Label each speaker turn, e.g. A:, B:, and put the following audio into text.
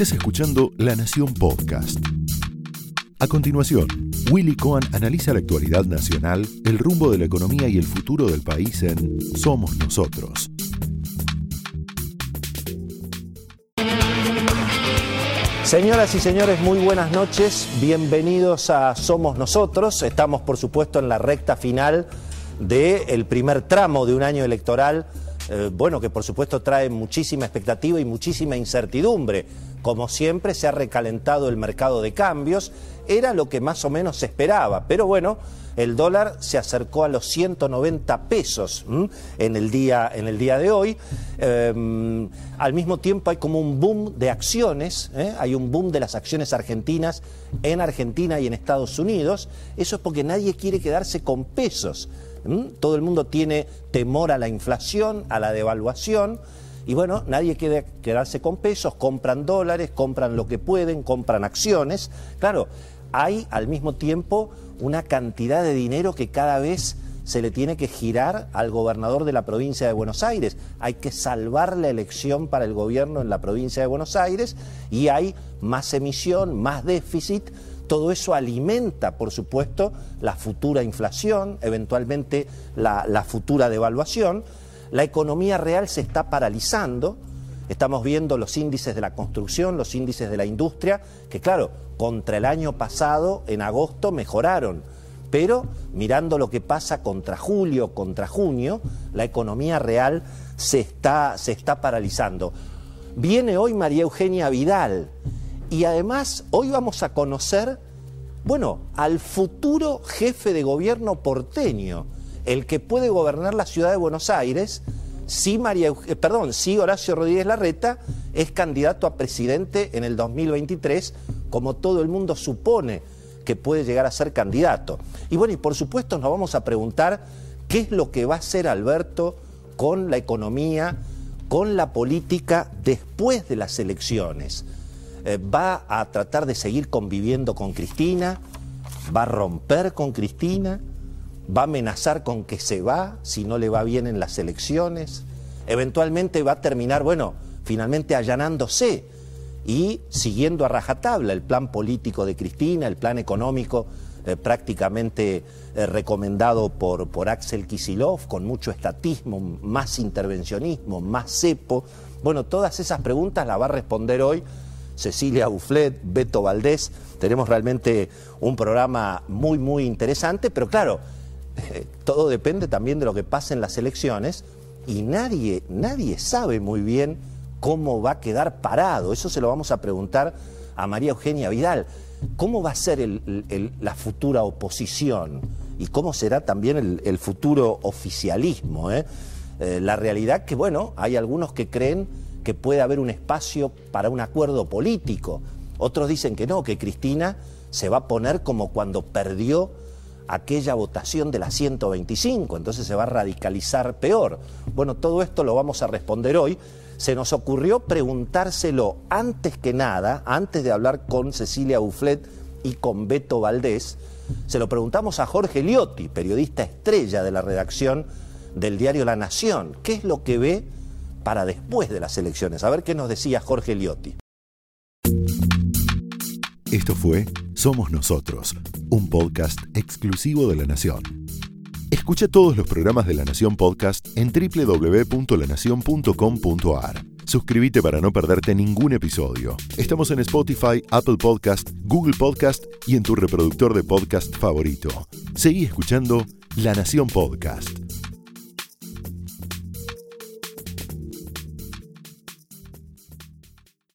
A: Estás escuchando La Nación Podcast. A continuación, Willy Cohen analiza la actualidad nacional, el rumbo de la economía y el futuro del país en Somos Nosotros.
B: Señoras y señores, muy buenas noches. Bienvenidos a Somos Nosotros. Estamos, por supuesto, en la recta final del primer tramo de un año electoral, eh, bueno, que por supuesto trae muchísima expectativa y muchísima incertidumbre. Como siempre, se ha recalentado el mercado de cambios. Era lo que más o menos se esperaba, pero bueno, el dólar se acercó a los 190 pesos en el, día, en el día de hoy. Em, al mismo tiempo hay como un boom de acciones, ¿eh? hay un boom de las acciones argentinas en Argentina y en Estados Unidos. Eso es porque nadie quiere quedarse con pesos. Todo el mundo tiene temor a la inflación, a la devaluación. Y bueno, nadie quiere quedarse con pesos, compran dólares, compran lo que pueden, compran acciones. Claro, hay al mismo tiempo una cantidad de dinero que cada vez se le tiene que girar al gobernador de la provincia de Buenos Aires. Hay que salvar la elección para el gobierno en la provincia de Buenos Aires y hay más emisión, más déficit. Todo eso alimenta, por supuesto, la futura inflación, eventualmente la, futura devaluación. La economía real se está paralizando. Estamos viendo los índices de la construcción, los índices de la industria, que claro, contra el año pasado, en agosto, mejoraron. Pero mirando lo que pasa contra julio, contra junio, la economía real se está, se está paralizando. Viene hoy María Eugenia Vidal y además hoy vamos a conocer, bueno, al futuro jefe de gobierno porteño, el que puede gobernar la ciudad de Buenos Aires si, María, eh, perdón, si Horacio Rodríguez Larreta es candidato a presidente en el 2023, como todo el mundo supone que puede llegar a ser candidato. Y bueno, y por supuesto nos vamos a preguntar qué es lo que va a hacer Alberto con la economía, con la política después de las elecciones. Eh, ¿Va a tratar de seguir conviviendo con Cristina? ¿Va a romper con Cristina? ¿Va a amenazar con que se va si no le va bien en las elecciones? Eventualmente va a terminar, bueno, finalmente allanándose y siguiendo a rajatabla el plan político de Cristina, el plan económico eh, prácticamente eh, recomendado por, por Axel Kisilov, con mucho estatismo, más intervencionismo, más cepo. Bueno, todas esas preguntas las va a responder hoy Cecilia Bufflet, Beto Valdés. Tenemos realmente un programa muy, muy interesante, pero claro, todo depende también de lo que pase en las elecciones y nadie, nadie sabe muy bien cómo va a quedar parado. Eso se lo vamos a preguntar a María Eugenia Vidal. ¿Cómo va a ser la futura oposición? ¿Y cómo será también el, futuro oficialismo? Eh? Eh, la realidad que, bueno, hay algunos que creen que puede haber un espacio para un acuerdo político. Otros dicen que no, que Cristina se va a poner como cuando perdió aquella votación de la 125, entonces se va a radicalizar peor. Bueno, todo esto lo vamos a responder hoy se nos ocurrió preguntárselo antes que nada, antes de hablar con Cecilia Bufflet y con Beto Valdés, se lo preguntamos a Jorge Liotti, periodista estrella de la redacción del diario La Nación, qué es lo que ve para después de las elecciones. A ver qué nos decía Jorge Liotti.
A: Esto fue Somos Nosotros, un podcast exclusivo de La Nación. Escucha todos los programas de La Nación Podcast en www.lanacion.com.ar. Suscríbete para no perderte ningún episodio. Estamos en Spotify, Apple Podcast, Google Podcast y en tu reproductor de podcast favorito. Seguí escuchando La Nación Podcast.